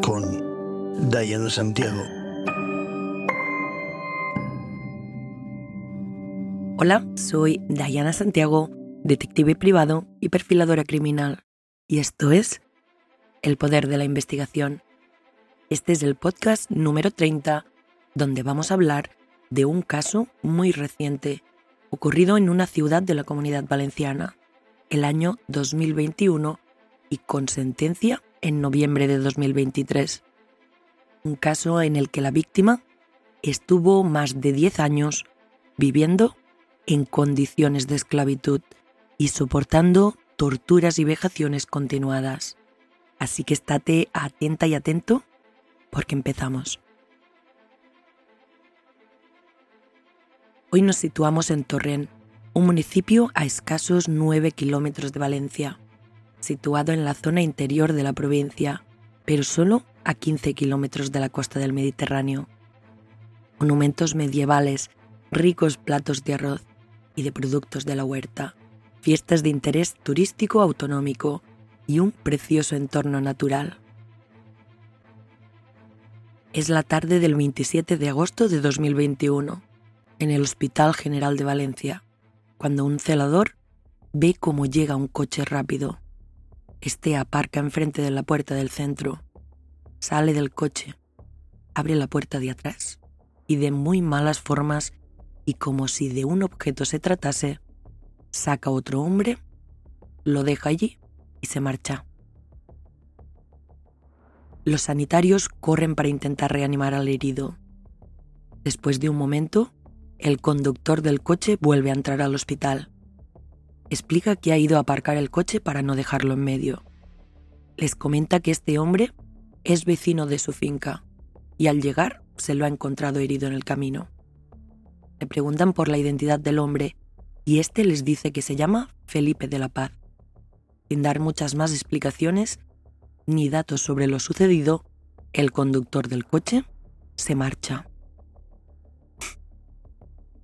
Con Diana Santiago. Hola, soy Diana Santiago, detective privado y perfiladora criminal, y esto es El Poder de la Investigación. Este es el podcast número 30, donde vamos a hablar de un caso muy reciente, ocurrido en una ciudad de la comunidad valenciana, el año 2021 y con sentencia en noviembre de 2023. Un caso en el que la víctima estuvo más de 10 años viviendo en condiciones de esclavitud y soportando torturas y vejaciones continuadas. Así que estate atenta y atento porque empezamos. Hoy nos situamos en Torrent, un municipio a escasos 9 kilómetros de Valencia, situado en la zona interior de la provincia, pero solo a 15 kilómetros de la costa del Mediterráneo. Monumentos medievales, ricos platos de arroz y de productos de la huerta, fiestas de interés turístico autonómico y un precioso entorno natural. Es la tarde del 27 de agosto de 2021, en el Hospital General de Valencia cuando un celador ve cómo llega un coche rápido. Este aparca enfrente de la puerta del centro, sale del coche, abre la puerta de atrás y de muy malas formas y como si de un objeto se tratase, saca otro hombre, lo deja allí y se marcha. Los sanitarios corren para intentar reanimar al herido. Después de un momento, el conductor del coche vuelve a entrar al hospital. Explica que ha ido a aparcar el coche para no dejarlo en medio. Les comenta que este hombre es vecino de su finca y al llegar se lo ha encontrado herido en el camino. Le preguntan por la identidad del hombre y este les dice que se llama Felipe de la Paz. Sin dar muchas más explicaciones ni datos sobre lo sucedido, el conductor del coche se marcha.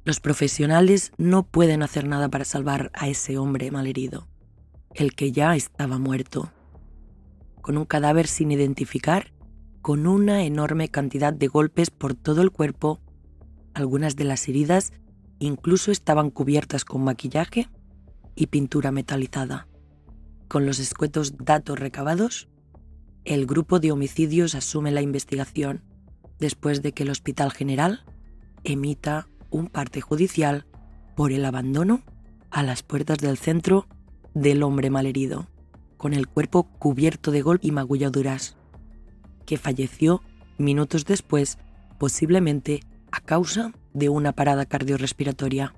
Los profesionales no pueden hacer nada para salvar a ese hombre malherido, el que ya estaba muerto, con un cadáver sin identificar, con una enorme cantidad de golpes por todo el cuerpo, algunas de las heridas incluso estaban cubiertas con maquillaje y pintura metalizada. Con los escuetos datos recabados, el grupo de homicidios asume la investigación después de que el Hospital General emita un parte judicial por el abandono a las puertas del centro del hombre malherido, con el cuerpo cubierto de golpes y magulladuras, que falleció minutos después, posiblemente a causa de una parada cardiorrespiratoria.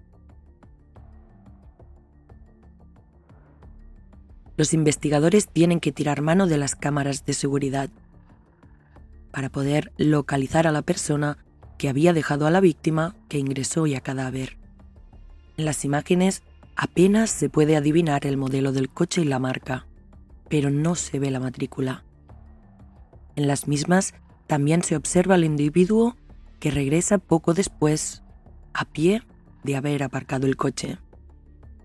Los investigadores tienen que tirar mano de las cámaras de seguridad para poder localizar a la persona que había dejado a la víctima que ingresó y a cadáver. En las imágenes apenas se puede adivinar el modelo del coche y la marca, pero no se ve la matrícula. En las mismas también se observa al individuo que regresa poco después, a pie de haber aparcado el coche.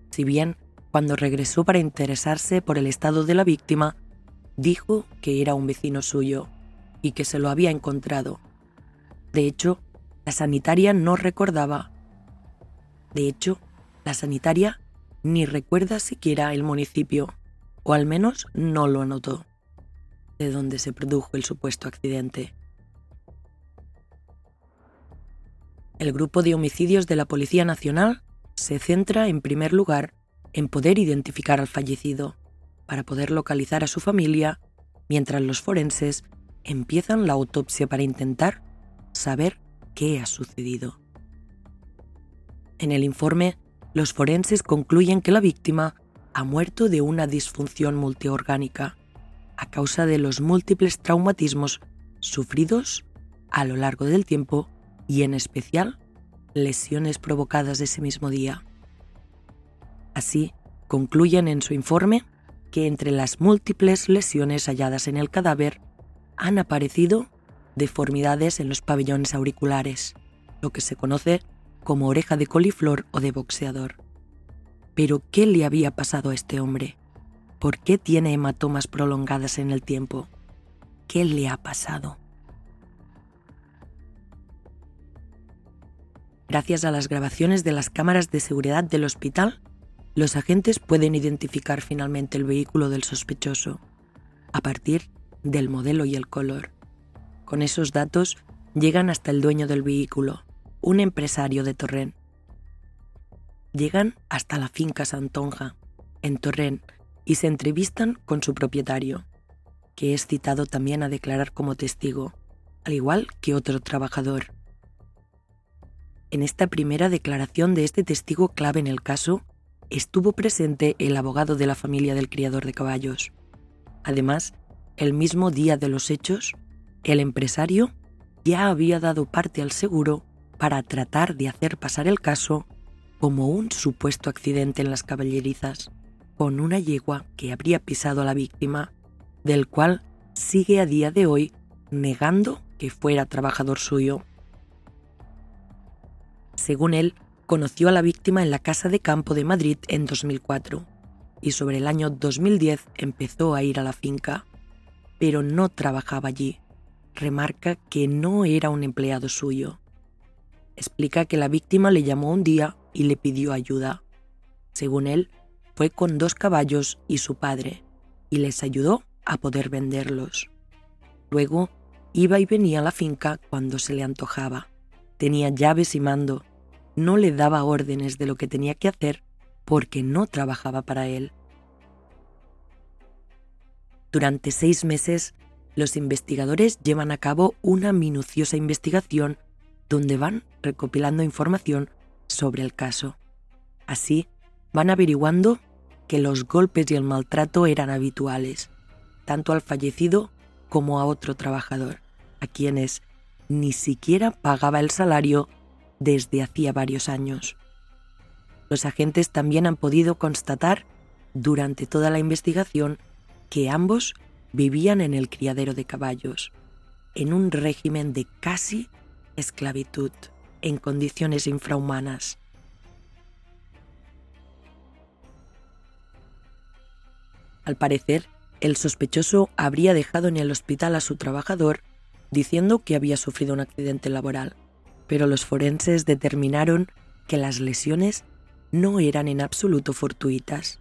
Si bien, cuando regresó para interesarse por el estado de la víctima, dijo que era un vecino suyo y que se lo había encontrado. De hecho, la sanitaria no recordaba. De hecho, la sanitaria ni recuerda siquiera el municipio, o al menos no lo anotó, de donde se produjo el supuesto accidente. El grupo de homicidios de la Policía Nacional se centra en primer lugar en poder identificar al fallecido, para poder localizar a su familia, mientras los forenses empiezan la autopsia para intentar saber qué ha sucedido. En el informe, los forenses concluyen que la víctima ha muerto de una disfunción multiorgánica a causa de los múltiples traumatismos sufridos a lo largo del tiempo y en especial lesiones provocadas ese mismo día. Así, concluyen en su informe que entre las múltiples lesiones halladas en el cadáver han aparecido deformidades en los pabellones auriculares, lo que se conoce como oreja de coliflor o de boxeador. Pero ¿qué le había pasado a este hombre? ¿Por qué tiene hematomas prolongadas en el tiempo? ¿Qué le ha pasado? Gracias a las grabaciones de las cámaras de seguridad del hospital, los agentes pueden identificar finalmente el vehículo del sospechoso, a partir del modelo y el color. Con esos datos llegan hasta el dueño del vehículo, un empresario de Torrent. Llegan hasta la finca Santonja, en Torrent, y se entrevistan con su propietario, que es citado también a declarar como testigo, al igual que otro trabajador. En esta primera declaración de este testigo clave en el caso, estuvo presente el abogado de la familia del criador de caballos. Además, el mismo día de los hechos, el empresario ya había dado parte al seguro para tratar de hacer pasar el caso como un supuesto accidente en las caballerizas, con una yegua que habría pisado a la víctima, del cual sigue a día de hoy negando que fuera trabajador suyo. Según él, conoció a la víctima en la casa de campo de Madrid en 2004 y sobre el año 2010 empezó a ir a la finca, pero no trabajaba allí. Remarca que no era un empleado suyo. Explica que la víctima le llamó un día y le pidió ayuda. Según él, fue con dos caballos y su padre, y les ayudó a poder venderlos. Luego iba y venía a la finca cuando se le antojaba. Tenía llaves y mando. No le daba órdenes de lo que tenía que hacer porque no trabajaba para él. Durante seis meses, los investigadores llevan a cabo una minuciosa investigación donde van recopilando información sobre el caso. Así, van averiguando que los golpes y el maltrato eran habituales, tanto al fallecido como a otro trabajador, a quienes ni siquiera pagaba el salario desde hacía varios años. Los agentes también han podido constatar durante toda la investigación que ambos vivían en el criadero de caballos, en un régimen de casi esclavitud, en condiciones infrahumanas. Al parecer, el sospechoso habría dejado en el hospital a su trabajador diciendo que había sufrido un accidente laboral, pero los forenses determinaron que las lesiones no eran en absoluto fortuitas.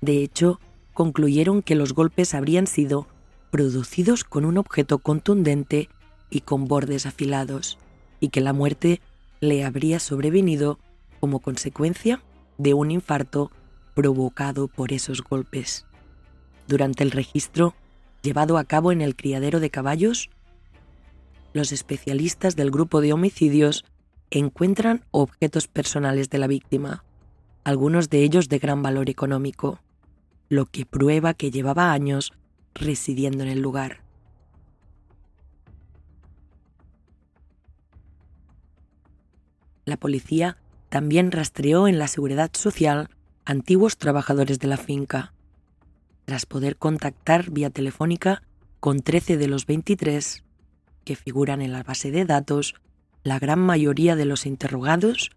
De hecho, concluyeron que los golpes habrían sido producidos con un objeto contundente y con bordes afilados, y que la muerte le habría sobrevenido como consecuencia de un infarto provocado por esos golpes. Durante el registro llevado a cabo en el criadero de caballos, los especialistas del grupo de homicidios encuentran objetos personales de la víctima, algunos de ellos de gran valor económico, lo que prueba que llevaba años residiendo en el lugar. La policía también rastreó en la seguridad social antiguos trabajadores de la finca, tras poder contactar vía telefónica con 13 de los 23 que figuran en la base de datos, la gran mayoría de los interrogados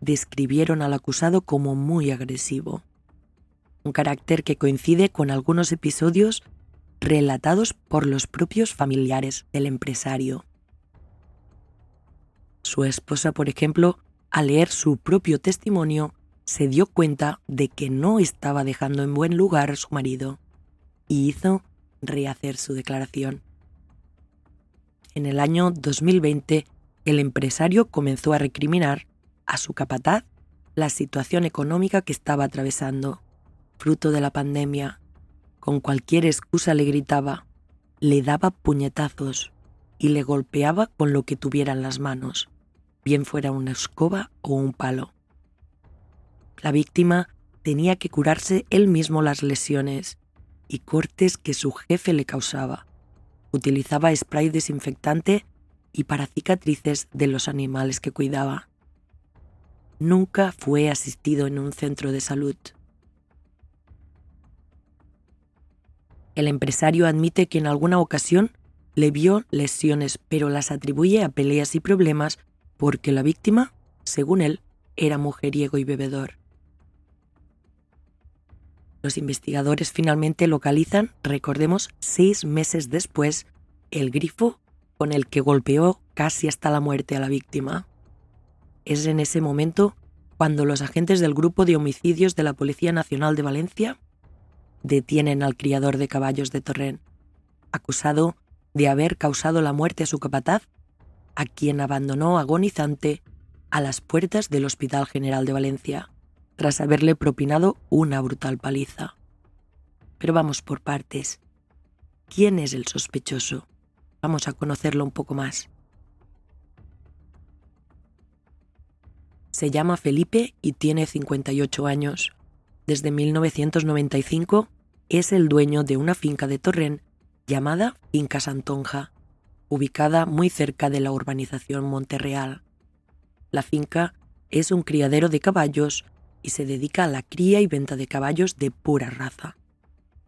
describieron al acusado como muy agresivo, un carácter que coincide con algunos episodios relatados por los propios familiares del empresario. Su esposa, por ejemplo, al leer su propio testimonio, se dio cuenta de que no estaba dejando en buen lugar a su marido y hizo rehacer su declaración. En el año 2020, el empresario comenzó a recriminar a su capataz la situación económica que estaba atravesando, fruto de la pandemia. Con cualquier excusa le gritaba, le daba puñetazos y le golpeaba con lo que tuviera en las manos, bien fuera una escoba o un palo. La víctima tenía que curarse él mismo las lesiones y cortes que su jefe le causaba. Utilizaba spray desinfectante y para cicatrices de los animales que cuidaba. Nunca fue asistido en un centro de salud. El empresario admite que en alguna ocasión le vio lesiones, pero las atribuye a peleas y problemas porque la víctima, según él, era mujeriego y bebedor. Los investigadores finalmente localizan, recordemos, seis meses después, el grifo con el que golpeó casi hasta la muerte a la víctima. Es en ese momento cuando los agentes del Grupo de Homicidios de la Policía Nacional de Valencia detienen al criador de caballos de Torrent, acusado de haber causado la muerte a su capataz, a quien abandonó agonizante a las puertas del Hospital General de Valencia, tras haberle propinado una brutal paliza. Pero vamos por partes. ¿Quién es el sospechoso? Vamos a conocerlo un poco más. Se llama Felipe y tiene 58 años. Desde 1995 es el dueño de una finca de Torrent llamada Finca Santonja, ubicada muy cerca de la urbanización Monterreal. La finca es un criadero de caballos y se dedica a la cría y venta de caballos de pura raza.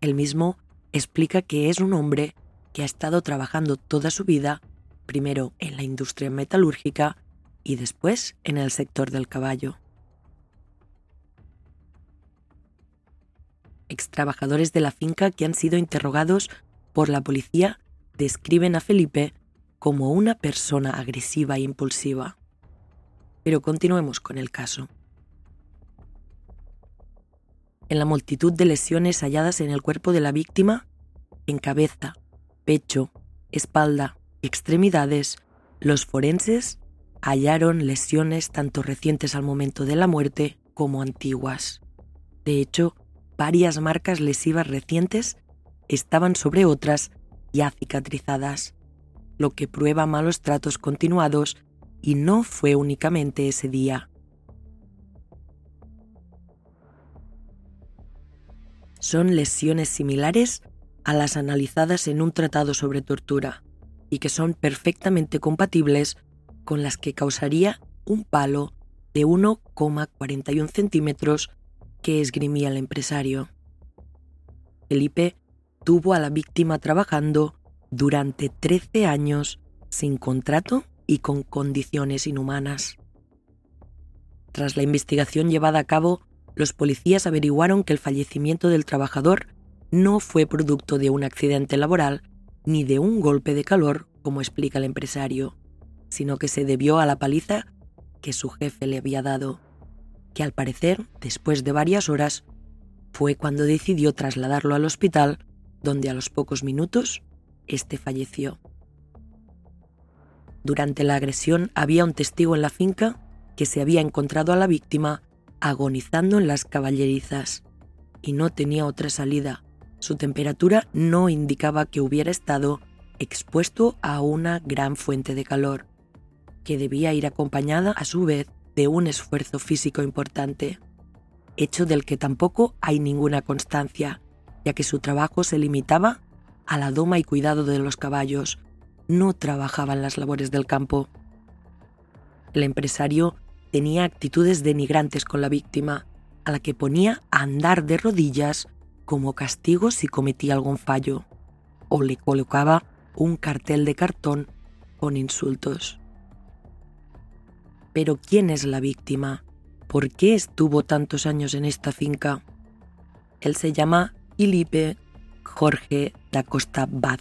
El mismo explica que es un hombre que ha estado trabajando toda su vida, primero en la industria metalúrgica y después en el sector del caballo. Ex trabajadores de la finca que han sido interrogados por la policía describen a Felipe como una persona agresiva e impulsiva. Pero continuemos con el caso. En la multitud de lesiones halladas en el cuerpo de la víctima, en cabeza, pecho, espalda y extremidades, los forenses hallaron lesiones tanto recientes al momento de la muerte como antiguas. De hecho, varias marcas lesivas recientes estaban sobre otras ya cicatrizadas, lo que prueba malos tratos continuados y no fue únicamente ese día. Son lesiones similares a las analizadas en un tratado sobre tortura y que son perfectamente compatibles con las que causaría un palo de 1,41 centímetros que esgrimía el empresario. Felipe tuvo a la víctima trabajando durante 13 años sin contrato y con condiciones inhumanas. Tras la investigación llevada a cabo, los policías averiguaron que el fallecimiento del trabajador no fue producto de un accidente laboral ni de un golpe de calor, como explica el empresario sino que se debió a la paliza que su jefe le había dado, que al parecer, después de varias horas, fue cuando decidió trasladarlo al hospital, donde a los pocos minutos, este falleció. Durante la agresión había un testigo en la finca que se había encontrado a la víctima agonizando en las caballerizas y no tenía otra salida. Su temperatura no indicaba que hubiera estado expuesto a una gran fuente de calor que debía ir acompañada a su vez de un esfuerzo físico importante, hecho del que tampoco hay ninguna constancia, ya que su trabajo se limitaba a la doma y cuidado de los caballos, no trabajaba en las labores del campo. El empresario tenía actitudes denigrantes con la víctima, a la que ponía a andar de rodillas como castigo si cometía algún fallo, o le colocaba un cartel de cartón con insultos. Pero ¿quién es la víctima? ¿Por qué estuvo tantos años en esta finca? Él se llama Felipe Jorge da Costa Baz,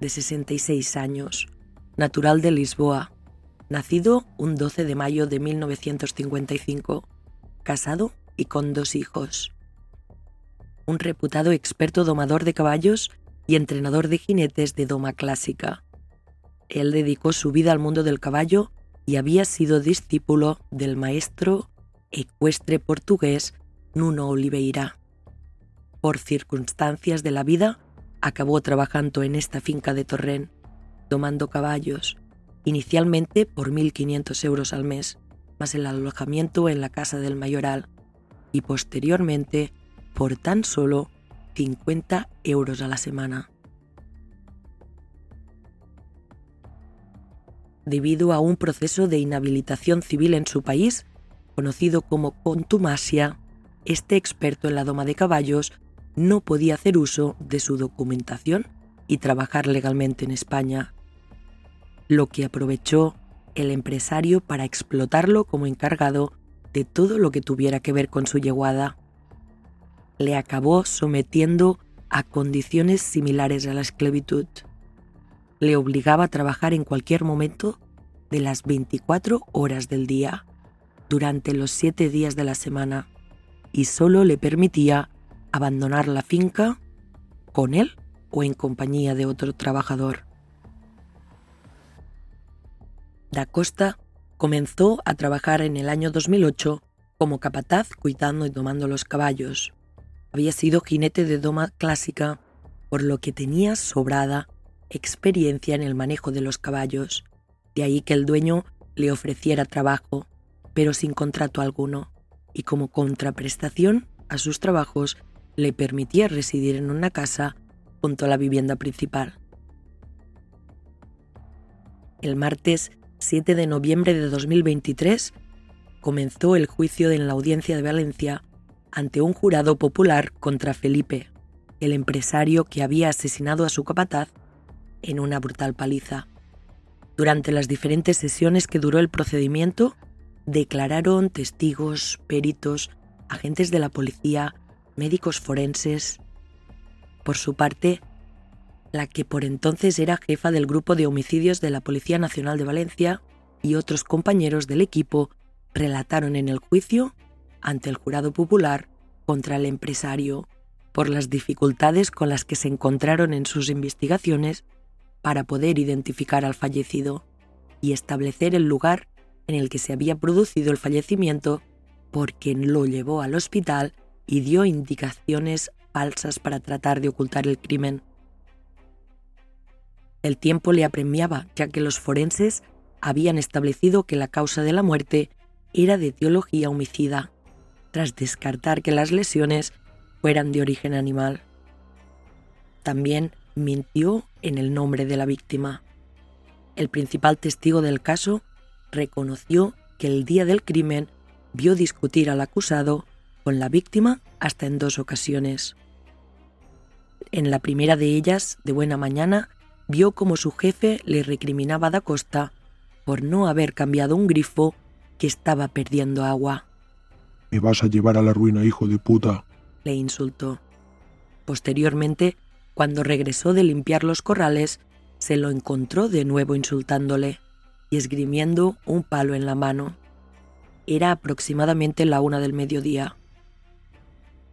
de 66 años, natural de Lisboa, nacido un 12 de mayo de 1955, casado y con dos hijos. Un reputado experto domador de caballos y entrenador de jinetes de doma clásica. Él dedicó su vida al mundo del caballo y había sido discípulo del maestro ecuestre portugués Nuno Oliveira. Por circunstancias de la vida, acabó trabajando en esta finca de Torrent, tomando caballos, inicialmente por 1.500 euros al mes, más el alojamiento en la casa del mayoral, y posteriormente por tan solo 50 euros a la semana. Debido a un proceso de inhabilitación civil en su país, conocido como contumacia, este experto en la doma de caballos no podía hacer uso de su documentación y trabajar legalmente en España, lo que aprovechó el empresario para explotarlo como encargado de todo lo que tuviera que ver con su yeguada. le acabó sometiendo a condiciones similares a la esclavitud. Le obligaba a trabajar en cualquier momento de las 24 horas del día, durante los siete días de la semana, y solo le permitía abandonar la finca con él o en compañía de otro trabajador. Da Costa comenzó a trabajar en el año 2008 como capataz cuidando y domando los caballos. Había sido jinete de doma clásica, por lo que tenía sobrada experiencia en el manejo de los caballos, de ahí que el dueño le ofreciera trabajo, pero sin contrato alguno, y como contraprestación a sus trabajos le permitía residir en una casa junto a la vivienda principal. El martes 7 de noviembre de 2023 comenzó el juicio en la audiencia de Valencia ante un jurado popular contra Felipe, el empresario que había asesinado a su capataz en una brutal paliza. Durante las diferentes sesiones que duró el procedimiento, declararon testigos, peritos, agentes de la policía, médicos forenses. Por su parte, la que por entonces era jefa del grupo de homicidios de la Policía Nacional de Valencia y otros compañeros del equipo relataron en el juicio ante el jurado popular contra el empresario por las dificultades con las que se encontraron en sus investigaciones para poder identificar al fallecido y establecer el lugar en el que se había producido el fallecimiento por quien lo llevó al hospital y dio indicaciones falsas para tratar de ocultar el crimen. El tiempo le apremiaba, ya que los forenses habían establecido que la causa de la muerte era de etiología homicida, tras descartar que las lesiones fueran de origen animal. También mintió en el nombre de la víctima. El principal testigo del caso reconoció que el día del crimen vio discutir al acusado con la víctima hasta en dos ocasiones. En la primera de ellas, de buena mañana, vio como su jefe le recriminaba a Da Costa por no haber cambiado un grifo que estaba perdiendo agua. Me vas a llevar a la ruina, hijo de puta, le insultó. Posteriormente, cuando regresó de limpiar los corrales, se lo encontró de nuevo insultándole y esgrimiendo un palo en la mano. Era aproximadamente la una del mediodía.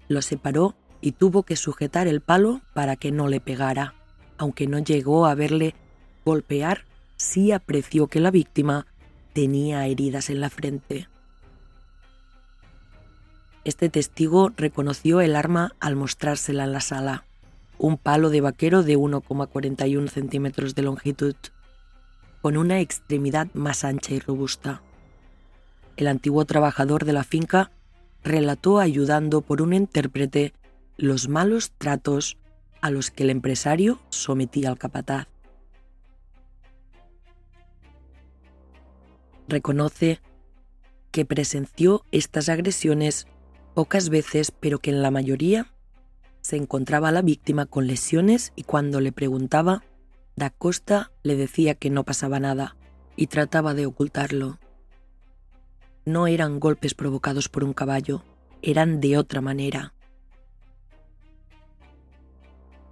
Lo separó y tuvo que sujetar el palo para que no le pegara aunque no llegó a verle golpear, sí apreció que la víctima tenía heridas en la frente. Este testigo reconoció el arma al mostrársela en la sala, un palo de vaquero de 1,41 centímetros de longitud, con una extremidad más ancha y robusta. El antiguo trabajador de la finca relató ayudando por un intérprete los malos tratos a los que el empresario sometía al capataz. Reconoce que presenció estas agresiones pocas veces, pero que en la mayoría se encontraba la víctima con lesiones y cuando le preguntaba, Da Costa le decía que no pasaba nada y trataba de ocultarlo. No eran golpes provocados por un caballo, eran de otra manera.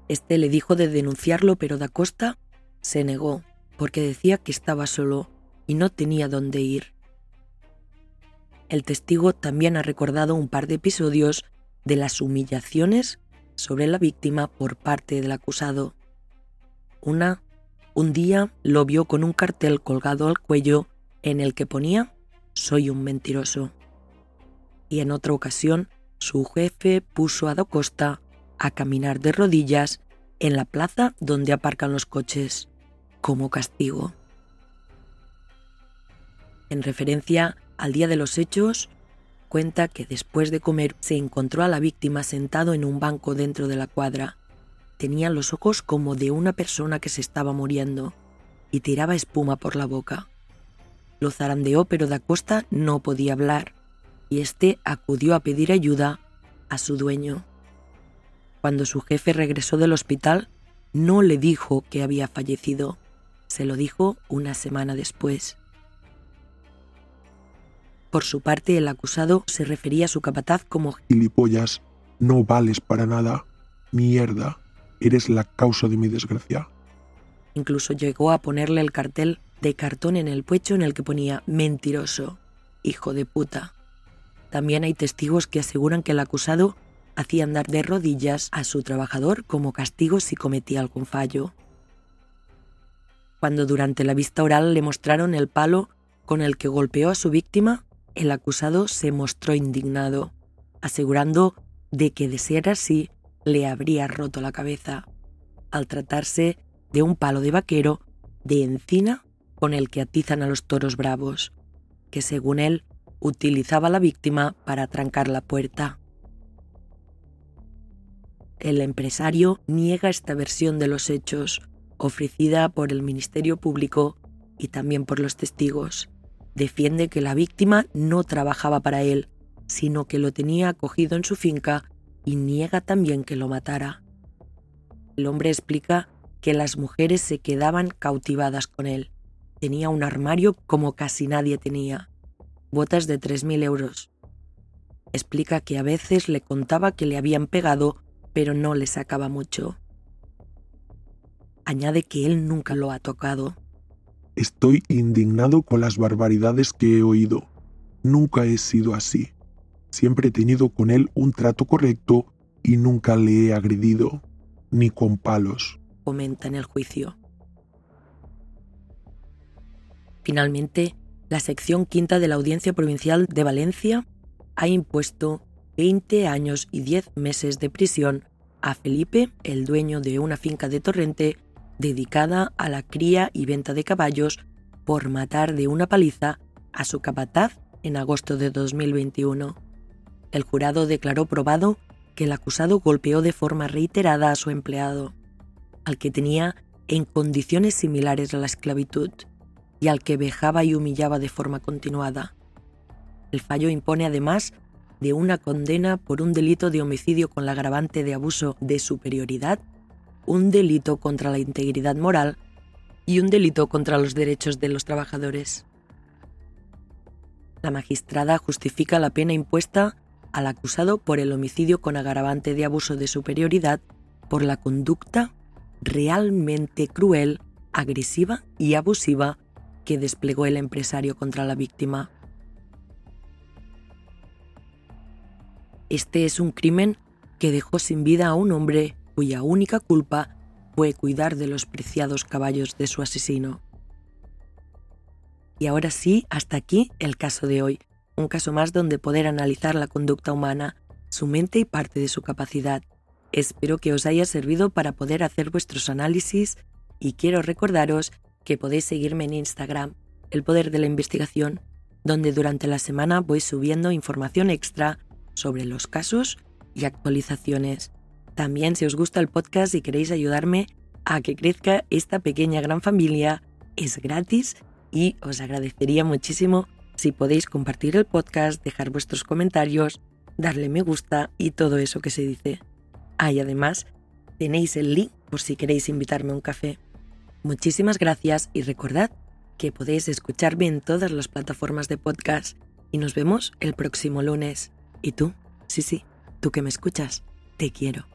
Este le dijo de denunciarlo, pero Da Costa se negó porque decía que estaba solo y no tenía dónde ir. El testigo también ha recordado un par de episodios de las humillaciones sobre la víctima por parte del acusado. Una, un día lo vio con un cartel colgado al cuello en el que ponía Soy un mentiroso. Y en otra ocasión, su jefe puso a Da Costa a caminar de rodillas en la plaza donde aparcan los coches, como castigo. En referencia al día de los hechos, cuenta que después de comer se encontró a la víctima sentado en un banco dentro de la cuadra. Tenía los ojos como de una persona que se estaba muriendo y tiraba espuma por la boca. Lo zarandeó, pero Da Costa no podía hablar y éste acudió a pedir ayuda a su dueño. Cuando su jefe regresó del hospital, no le dijo que había fallecido, se lo dijo una semana después. Por su parte, el acusado se refería a su capataz como gilipollas No vales para nada. Mierda. Eres la causa de mi desgracia. Incluso llegó a ponerle el cartel de cartón en el pecho en el que ponía mentiroso, hijo de puta. También hay testigos que aseguran que el acusado hacía andar de rodillas a su trabajador como castigo si cometía algún fallo. Cuando durante la vista oral le mostraron el palo con el que golpeó a su víctima, el acusado se mostró indignado, asegurando de que de ser así le habría roto la cabeza, al tratarse de un palo de vaquero de encina con el que atizan a los toros bravos, que según él utilizaba la víctima para trancar la puerta. El empresario niega esta versión de los hechos, ofrecida por el Ministerio Público y también por los testigos. Defiende que la víctima no trabajaba para él, sino que lo tenía acogido en su finca y niega también que lo matara. El hombre explica que las mujeres se quedaban cautivadas con él. Tenía un armario como casi nadie tenía, botas de 3.000 euros. Explica que a veces le contaba que le habían pegado, pero no le sacaba mucho. Añade que él nunca lo ha tocado. Estoy indignado con las barbaridades que he oído. Nunca he sido así. Siempre he tenido con él un trato correcto y nunca le he agredido, ni con palos. Comenta en el juicio. Finalmente, la sección quinta de la Audiencia Provincial de Valencia ha impuesto 20 años y 10 meses de prisión a Felipe, el dueño de una finca de Torrente dedicada a la cría y venta de caballos, por matar de una paliza a su capataz en agosto de 2021. El jurado declaró probado que el acusado golpeó de forma reiterada a su empleado, al que tenía en condiciones similares a la esclavitud y al que vejaba y humillaba de forma continuada. El fallo impone además de una condena por un delito de homicidio con la agravante de abuso de superioridad, un delito contra la integridad moral y un delito contra los derechos de los trabajadores. La magistrada justifica la pena impuesta al acusado por el homicidio con agravante de abuso de superioridad por la conducta realmente cruel, agresiva y abusiva que desplegó el empresario contra la víctima. Este es un crimen que dejó sin vida a un hombre cuya única culpa fue cuidar de los preciados caballos de su asesino. Y ahora sí, hasta aquí el caso de hoy, un caso más donde poder analizar la conducta humana, su mente y parte de su capacidad. Espero que os haya servido para poder hacer vuestros análisis y quiero recordaros que podéis seguirme en Instagram, El Poder de la Investigación, donde durante la semana voy subiendo información extra sobre los casos y actualizaciones. También si os gusta el podcast y queréis ayudarme a que crezca esta pequeña gran familia, es gratis y os agradecería muchísimo si podéis compartir el podcast, dejar vuestros comentarios, darle me gusta y todo eso que se dice. Ah, y además tenéis el link por si queréis invitarme a un café. Muchísimas gracias y recordad que podéis escucharme en todas las plataformas de podcast y nos vemos el próximo lunes. ¿Y tú? Sí, sí, tú que me escuchas, te quiero.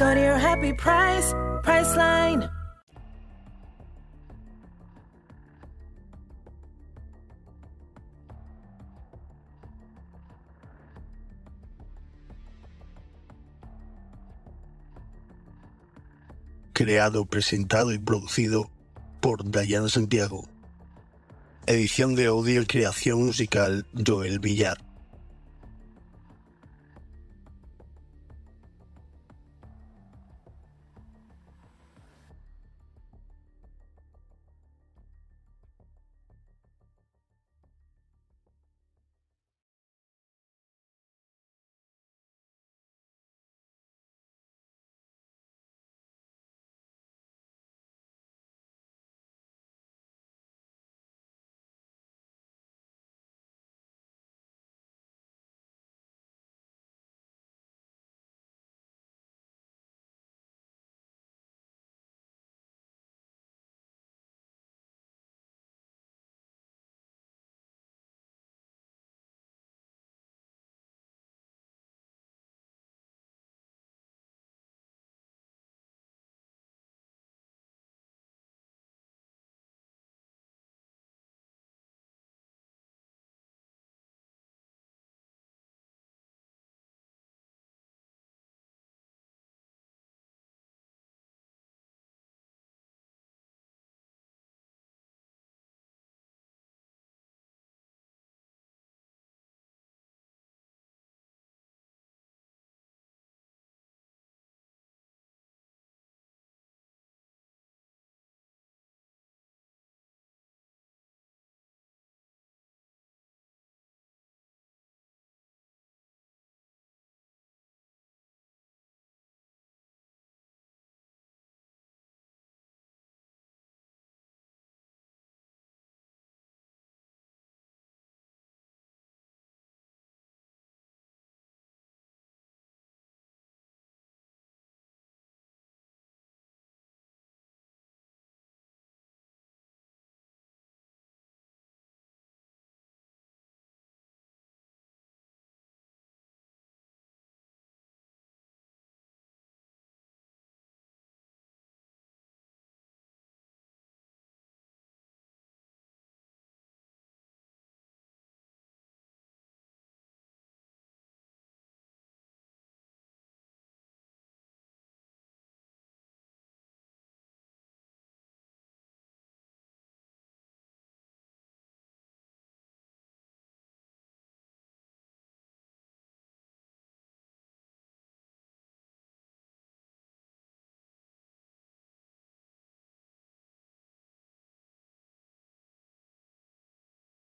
Go your happy price, Priceline. Creado, presentado y producido por Dayan Santiago. Edición de audio y creación musical Joel Villar.